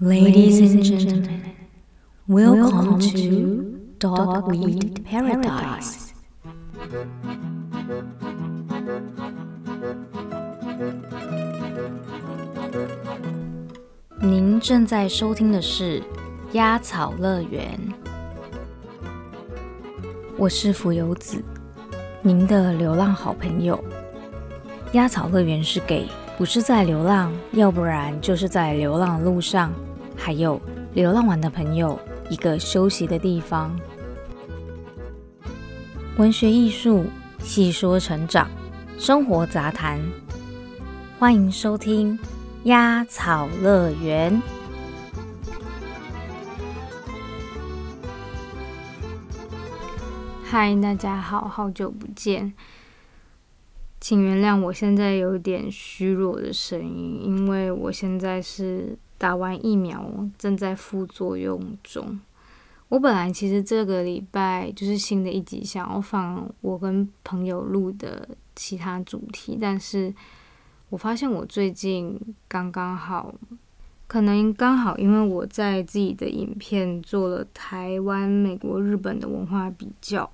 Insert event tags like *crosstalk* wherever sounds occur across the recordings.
Ladies and gentlemen, welcome to Dogweed Paradise. 您正在收听的是《鸭草乐园》，我是浮游子，您的流浪好朋友。鸭草乐园是给不是在流浪，要不然就是在流浪的路上，还有流浪完的朋友一个休息的地方。文学艺术细说成长，生活杂谈，欢迎收听鸭草乐园。嗨，大家好，好久不见。请原谅我现在有点虚弱的声音，因为我现在是打完疫苗，正在副作用中。我本来其实这个礼拜就是新的一集，想要放我跟朋友录的其他主题，但是我发现我最近刚刚好，可能刚好因为我在自己的影片做了台湾、美国、日本的文化比较。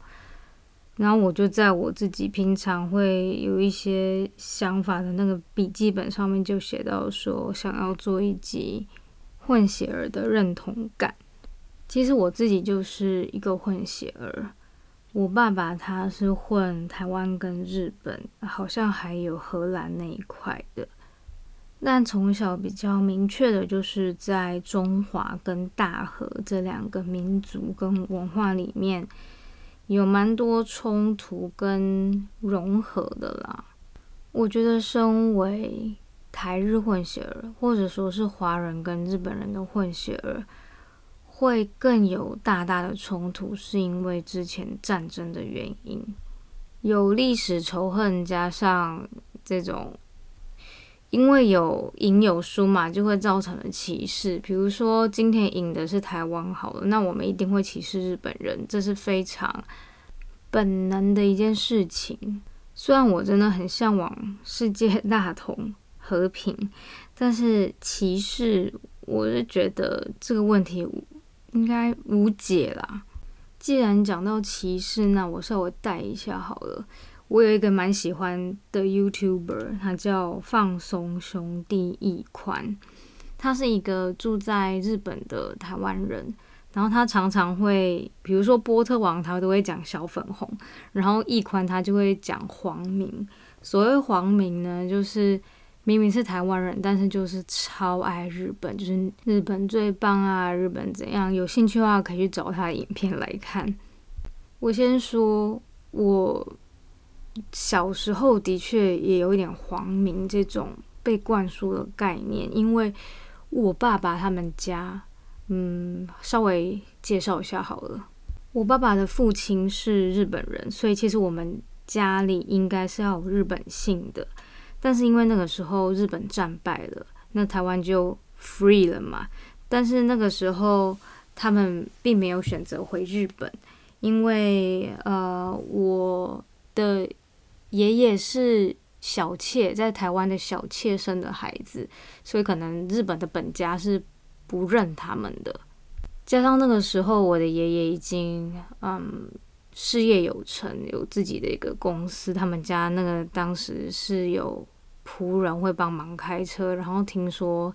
然后我就在我自己平常会有一些想法的那个笔记本上面就写到说，想要做一集混血儿的认同感。其实我自己就是一个混血儿，我爸爸他是混台湾跟日本，好像还有荷兰那一块的。但从小比较明确的就是在中华跟大和这两个民族跟文化里面。有蛮多冲突跟融合的啦。我觉得，身为台日混血儿，或者说是华人跟日本人的混血儿，会更有大大的冲突，是因为之前战争的原因，有历史仇恨，加上这种。因为有赢有输嘛，就会造成了歧视。比如说，今天赢的是台湾好了，那我们一定会歧视日本人，这是非常本能的一件事情。虽然我真的很向往世界大同和平，但是歧视，我是觉得这个问题应该无解啦。既然讲到歧视，那我稍微带一下好了。我有一个蛮喜欢的 YouTuber，他叫放松兄弟易宽，他是一个住在日本的台湾人，然后他常常会，比如说波特王，他都会讲小粉红，然后易宽他就会讲黄明。所谓黄明呢，就是明明是台湾人，但是就是超爱日本，就是日本最棒啊，日本怎样？有兴趣的话可以去找他的影片来看。我先说，我。小时候的确也有一点黄明这种被灌输的概念，因为我爸爸他们家，嗯，稍微介绍一下好了。我爸爸的父亲是日本人，所以其实我们家里应该是要有日本姓的。但是因为那个时候日本战败了，那台湾就 free 了嘛。但是那个时候他们并没有选择回日本，因为呃，我的。爷爷是小妾，在台湾的小妾生的孩子，所以可能日本的本家是不认他们的。加上那个时候，我的爷爷已经嗯事业有成，有自己的一个公司，他们家那个当时是有仆人会帮忙开车，然后听说。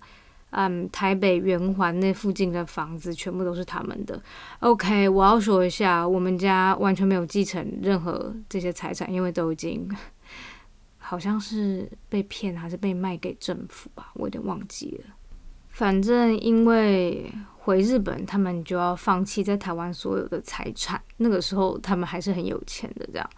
嗯，台北圆环那附近的房子全部都是他们的。OK，我要说一下，我们家完全没有继承任何这些财产，因为都已经好像是被骗还是被卖给政府吧，我有点忘记了。反正因为回日本，他们就要放弃在台湾所有的财产。那个时候他们还是很有钱的，这样，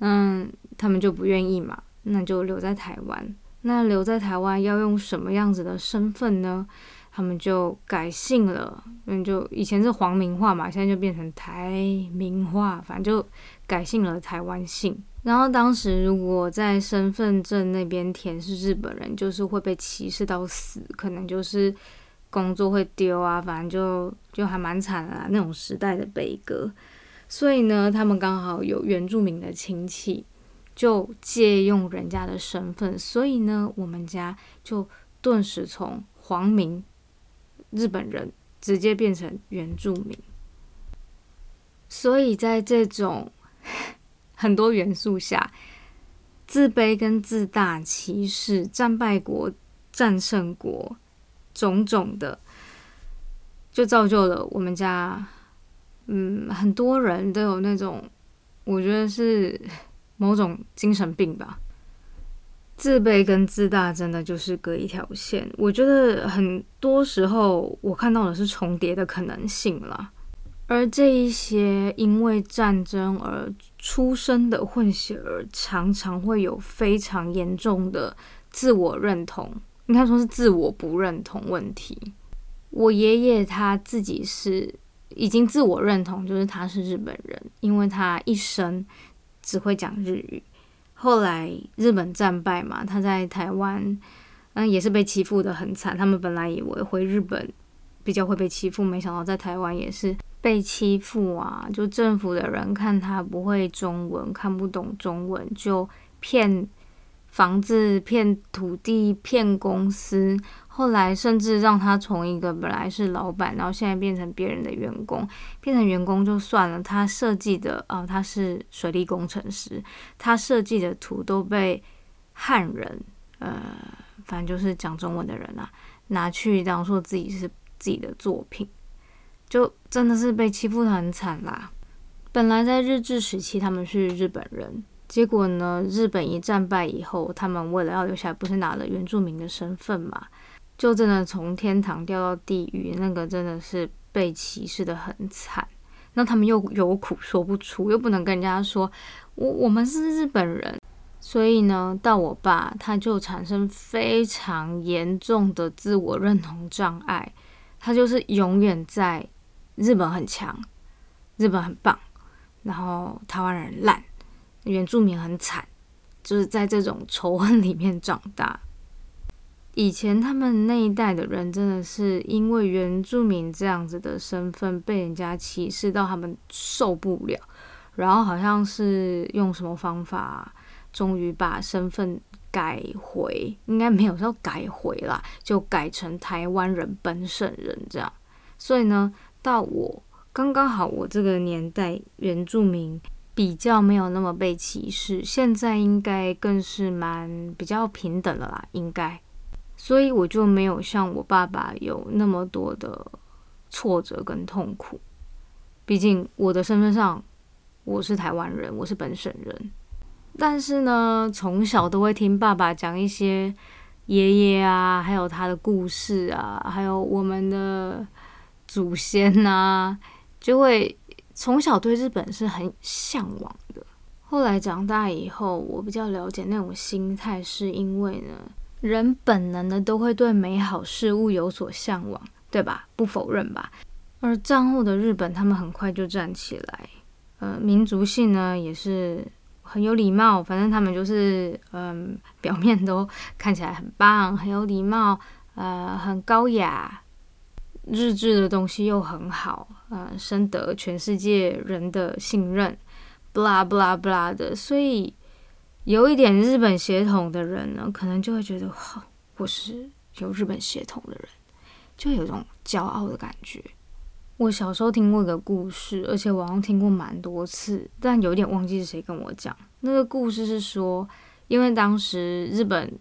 嗯，他们就不愿意嘛，那就留在台湾。那留在台湾要用什么样子的身份呢？他们就改姓了，嗯，就以前是黄明化嘛，现在就变成台明化，反正就改姓了台湾姓。然后当时如果在身份证那边填是日本人，就是会被歧视到死，可能就是工作会丢啊，反正就就还蛮惨的那种时代的悲歌。所以呢，他们刚好有原住民的亲戚。就借用人家的身份，所以呢，我们家就顿时从黄明日本人直接变成原住民。所以在这种很多元素下，自卑跟自大、歧视、战败国、战胜国，种种的，就造就了我们家，嗯，很多人都有那种，我觉得是某种精神病吧。自卑跟自大真的就是隔一条线，我觉得很多时候我看到的是重叠的可能性了。而这一些因为战争而出生的混血儿，常常会有非常严重的自我认同，应该说是自我不认同问题。我爷爷他自己是已经自我认同，就是他是日本人，因为他一生只会讲日语。后来日本战败嘛，他在台湾嗯也是被欺负的很惨。他们本来以为回日本比较会被欺负，没想到在台湾也是。被欺负啊！就政府的人看他不会中文，看不懂中文，就骗房子、骗土地、骗公司。后来甚至让他从一个本来是老板，然后现在变成别人的员工。变成员工就算了，他设计的啊，他是水利工程师，他设计的图都被汉人，呃，反正就是讲中文的人啊，拿去当做自己是自己的作品。就真的是被欺负的很惨啦。本来在日治时期他们是日本人，结果呢，日本一战败以后，他们为了要留下来，不是拿了原住民的身份嘛？就真的从天堂掉到地狱，那个真的是被歧视的很惨。那他们又有苦说不出，又不能跟人家说我我们是日本人，所以呢，到我爸他就产生非常严重的自我认同障碍，他就是永远在。日本很强，日本很棒，然后台湾人烂，原住民很惨，就是在这种仇恨里面长大。以前他们那一代的人真的是因为原住民这样子的身份被人家歧视到他们受不了，然后好像是用什么方法，终于把身份改回，应该没有说改回啦，就改成台湾人本省人这样。所以呢。到我刚刚好，我这个年代原住民比较没有那么被歧视，现在应该更是蛮比较平等的啦，应该，所以我就没有像我爸爸有那么多的挫折跟痛苦。毕竟我的身份上我是台湾人，我是本省人，但是呢，从小都会听爸爸讲一些爷爷啊，还有他的故事啊，还有我们的。祖先呐，就会从小对日本是很向往的。后来长大以后，我比较了解那种心态，是因为呢，人本能的都会对美好事物有所向往，对吧？不否认吧。而战后的日本，他们很快就站起来，呃，民族性呢也是很有礼貌，反正他们就是嗯，表面都看起来很棒，很有礼貌，呃，很高雅。日志的东西又很好，呃，深得全世界人的信任，blah blah blah 的，所以有一点日本血统的人呢，可能就会觉得，我是有日本血统的人，就有种骄傲的感觉。我小时候听过一个故事，而且我好像听过蛮多次，但有点忘记是谁跟我讲。那个故事是说，因为当时日本。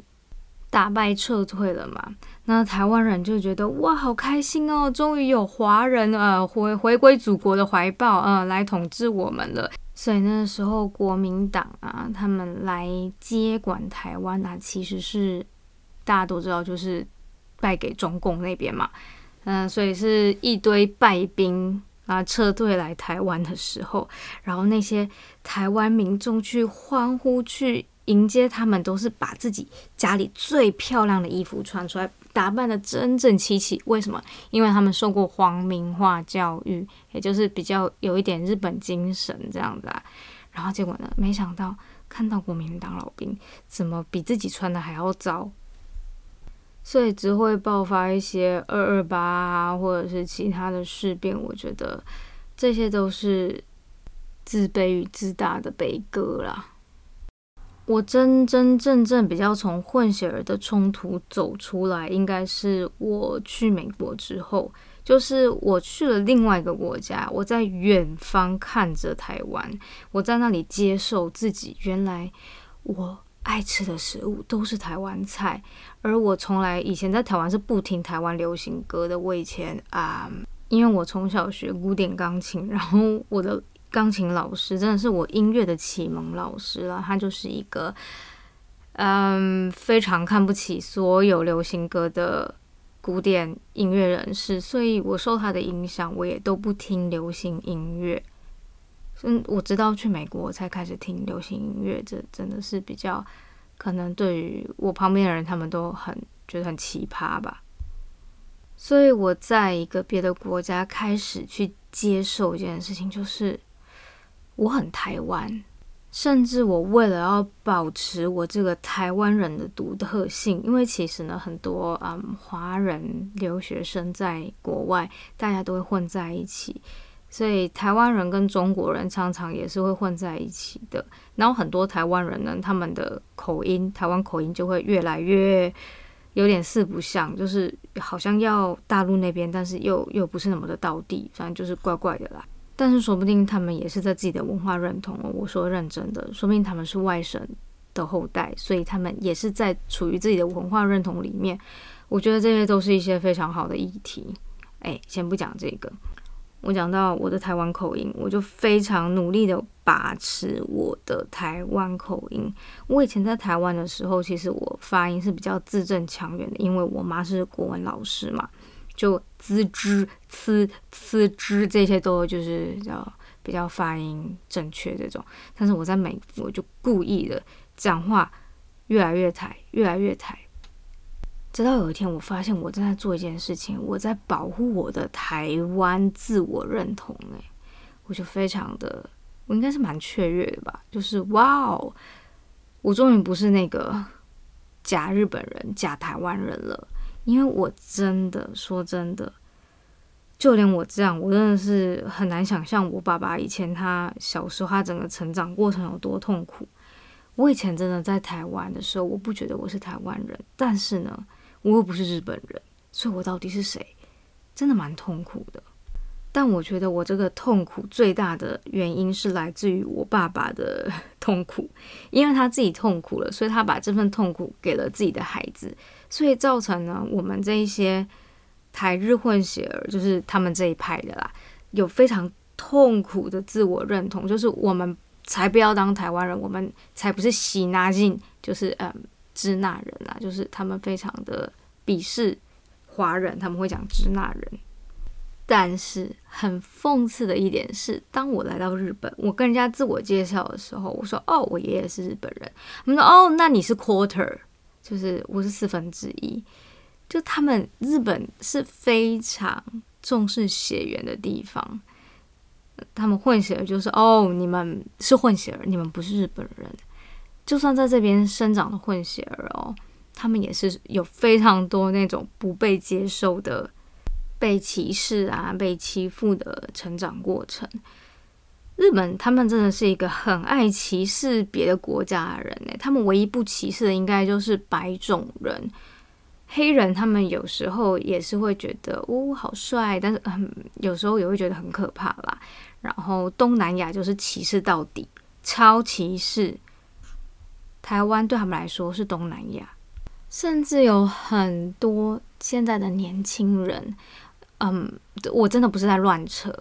打败撤退了嘛？那台湾人就觉得哇，好开心哦，终于有华人呃回回归祖国的怀抱，嗯，来统治我们了。所以那时候国民党啊，他们来接管台湾啊，其实是大家都知道，就是败给中共那边嘛。嗯，所以是一堆败兵啊撤退来台湾的时候，然后那些台湾民众去欢呼去。迎接他们都是把自己家里最漂亮的衣服穿出来，打扮的整整齐齐。为什么？因为他们受过皇民化教育，也就是比较有一点日本精神这样子啊。然后结果呢？没想到看到国民党老兵怎么比自己穿的还要糟，所以只会爆发一些二二八啊，或者是其他的事变。我觉得这些都是自卑与自大的悲歌啦。我真真正正比较从混血儿的冲突走出来，应该是我去美国之后，就是我去了另外一个国家，我在远方看着台湾，我在那里接受自己，原来我爱吃的食物都是台湾菜，而我从来以前在台湾是不听台湾流行歌的，我以前啊，因为我从小学古典钢琴，然后我的。钢琴老师真的是我音乐的启蒙老师了，他就是一个嗯非常看不起所有流行歌的古典音乐人士，所以我受他的影响，我也都不听流行音乐。嗯，我直到去美国才开始听流行音乐，这真的是比较可能对于我旁边的人，他们都很觉得很奇葩吧。所以我在一个别的国家开始去接受一件事情，就是。我很台湾，甚至我为了要保持我这个台湾人的独特性，因为其实呢，很多嗯华人留学生在国外，大家都会混在一起，所以台湾人跟中国人常常也是会混在一起的。然后很多台湾人呢，他们的口音，台湾口音就会越来越有点四不像，就是好像要大陆那边，但是又又不是那么的到地，反正就是怪怪的啦。但是说不定他们也是在自己的文化认同哦。我说认真的，说不定他们是外省的后代，所以他们也是在处于自己的文化认同里面。我觉得这些都是一些非常好的议题。哎，先不讲这个，我讲到我的台湾口音，我就非常努力的把持我的台湾口音。我以前在台湾的时候，其实我发音是比较字正腔圆的，因为我妈是国文老师嘛。就滋之、呲、呲之这些都就是叫比较发音正确这种，但是我在美国就故意的讲话越来越台，越来越台，直到有一天我发现我正在做一件事情，我在保护我的台湾自我认同，诶，我就非常的，我应该是蛮雀跃的吧，就是哇哦，我终于不是那个假日本人、假台湾人了。因为我真的说真的，就连我这样，我真的是很难想象我爸爸以前他小时候他整个成长过程有多痛苦。我以前真的在台湾的时候，我不觉得我是台湾人，但是呢，我又不是日本人，所以我到底是谁？真的蛮痛苦的。但我觉得我这个痛苦最大的原因是来自于我爸爸的 *laughs* 痛苦，因为他自己痛苦了，所以他把这份痛苦给了自己的孩子，所以造成呢，我们这一些台日混血儿，就是他们这一派的啦，有非常痛苦的自我认同，就是我们才不要当台湾人，我们才不是喜纳进，就是嗯支那人啦，就是他们非常的鄙视华人，他们会讲支那人。但是很讽刺的一点是，当我来到日本，我跟人家自我介绍的时候，我说：“哦，我爷爷是日本人。”他们说：“哦，那你是 quarter，就是我是四分之一。”就他们日本是非常重视血缘的地方，他们混血儿就是哦，你们是混血儿，你们不是日本人。就算在这边生长的混血儿哦，他们也是有非常多那种不被接受的。被歧视啊，被欺负的成长过程。日本他们真的是一个很爱歧视别的国家的人呢。他们唯一不歧视的应该就是白种人、黑人。他们有时候也是会觉得哦好帅，但是嗯，有时候也会觉得很可怕啦。然后东南亚就是歧视到底，超歧视。台湾对他们来说是东南亚，甚至有很多现在的年轻人。嗯，我真的不是在乱扯。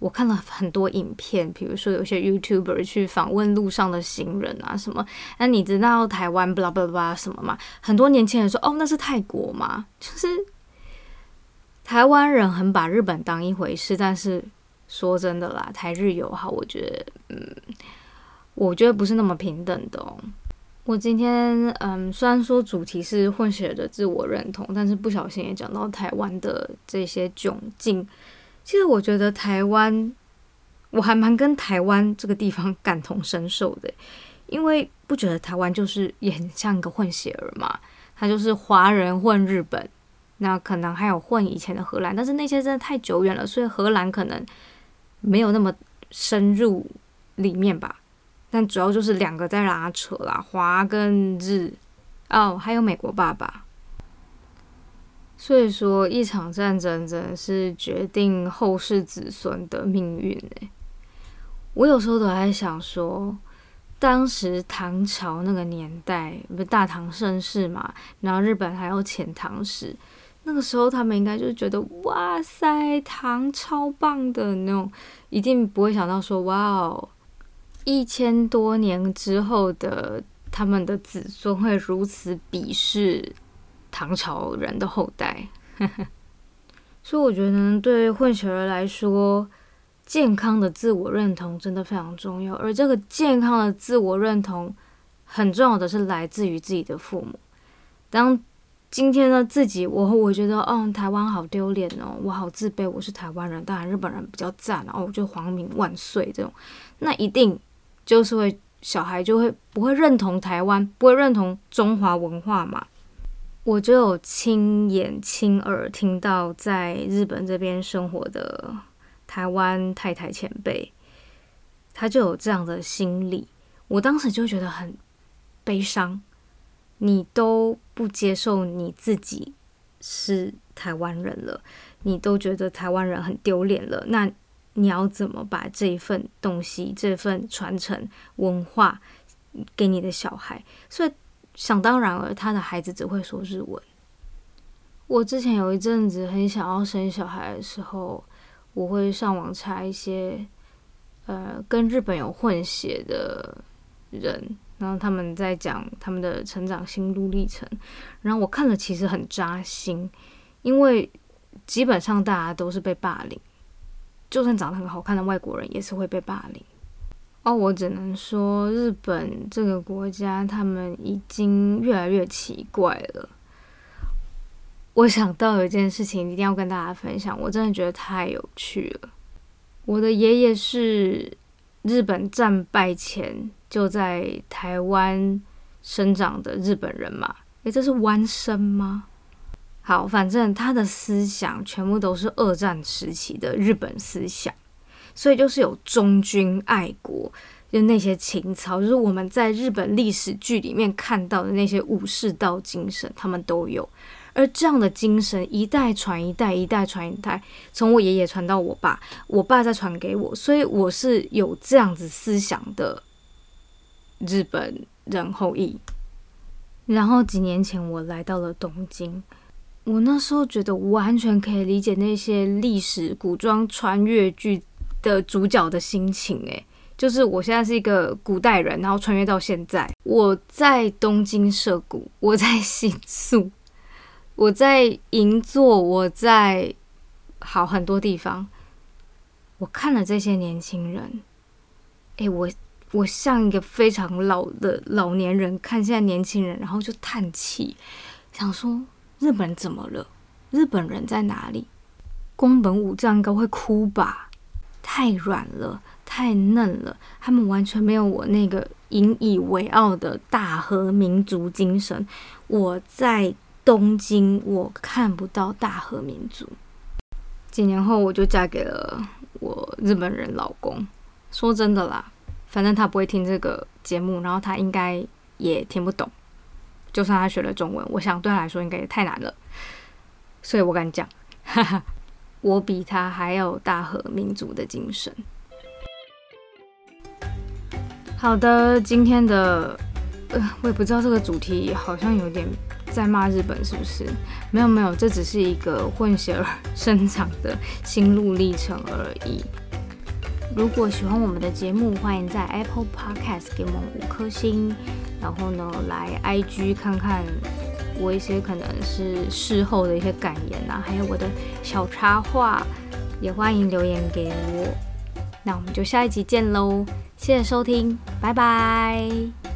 我看了很多影片，比如说有些 YouTuber 去访问路上的行人啊什么。那你知道台湾 blah blah blah 什么吗？很多年轻人说：“哦，那是泰国吗？”就是台湾人很把日本当一回事。但是说真的啦，台日友好，我觉得，嗯，我觉得不是那么平等的哦。我今天嗯，虽然说主题是混血的自我认同，但是不小心也讲到台湾的这些窘境。其实我觉得台湾，我还蛮跟台湾这个地方 *laughs* 感同身受的，因为不觉得台湾就是也很像一个混血儿嘛，他就是华人混日本，那可能还有混以前的荷兰，但是那些真的太久远了，所以荷兰可能没有那么深入里面吧。但主要就是两个在拉扯啦，华跟日，哦，还有美国爸爸。所以说，一场战争真的是决定后世子孙的命运诶。我有时候都在想说，当时唐朝那个年代，不是大唐盛世嘛，然后日本还有遣唐使，那个时候他们应该就觉得，哇塞，唐超棒的那种，一定不会想到说，哇哦。一千多年之后的他们的子孙会如此鄙视唐朝人的后代，*laughs* 所以我觉得对混血儿来说，健康的自我认同真的非常重要。而这个健康的自我认同，很重要的是来自于自己的父母。当今天的自己，我我觉得，哦，台湾好丢脸哦，我好自卑，我是台湾人，当然日本人比较赞哦，我就皇民万岁这种，那一定。就是会小孩就会不会认同台湾，不会认同中华文化嘛？我就有亲眼亲耳听到在日本这边生活的台湾太太前辈，他就有这样的心理。我当时就觉得很悲伤，你都不接受你自己是台湾人了，你都觉得台湾人很丢脸了，那。你要怎么把这一份东西、这份传承文化给你的小孩？所以想当然了，他的孩子只会说日文。我之前有一阵子很想要生小孩的时候，我会上网查一些呃跟日本有混血的人，然后他们在讲他们的成长心路历程，然后我看了其实很扎心，因为基本上大家都是被霸凌。就算长得很好看的外国人，也是会被霸凌。哦，我只能说，日本这个国家，他们已经越来越奇怪了。我想到有一件事情，一定要跟大家分享，我真的觉得太有趣了。我的爷爷是日本战败前就在台湾生长的日本人嘛？诶，这是弯生吗？好，反正他的思想全部都是二战时期的日本思想，所以就是有忠君爱国，就那些情操，就是我们在日本历史剧里面看到的那些武士道精神，他们都有。而这样的精神一代传一代，一代传一代，从我爷爷传到我爸，我爸再传给我，所以我是有这样子思想的日本人后裔。然后几年前我来到了东京。我那时候觉得完全可以理解那些历史古装穿越剧的主角的心情，诶，就是我现在是一个古代人，然后穿越到现在，我在东京涉谷，我在新宿，我在银座，我在好很多地方，我看了这些年轻人，诶，我我像一个非常老的老年人看现在年轻人，然后就叹气，想说。日本怎么了？日本人在哪里？宫本武藏应该会哭吧？太软了，太嫩了，他们完全没有我那个引以为傲的大和民族精神。我在东京，我看不到大和民族。几年后，我就嫁给了我日本人老公。说真的啦，反正他不会听这个节目，然后他应该也听不懂。就算他学了中文，我想对他来说应该也太难了，所以我敢讲，哈哈，我比他还有大和民族的精神。好的，今天的，呃，我也不知道这个主题好像有点在骂日本，是不是？没有没有，这只是一个混血儿生长的心路历程而已。如果喜欢我们的节目，欢迎在 Apple Podcast 给我们五颗星，然后呢，来 IG 看看我一些可能是事后的一些感言啊，还有我的小插画，也欢迎留言给我。那我们就下一集见喽，谢谢收听，拜拜。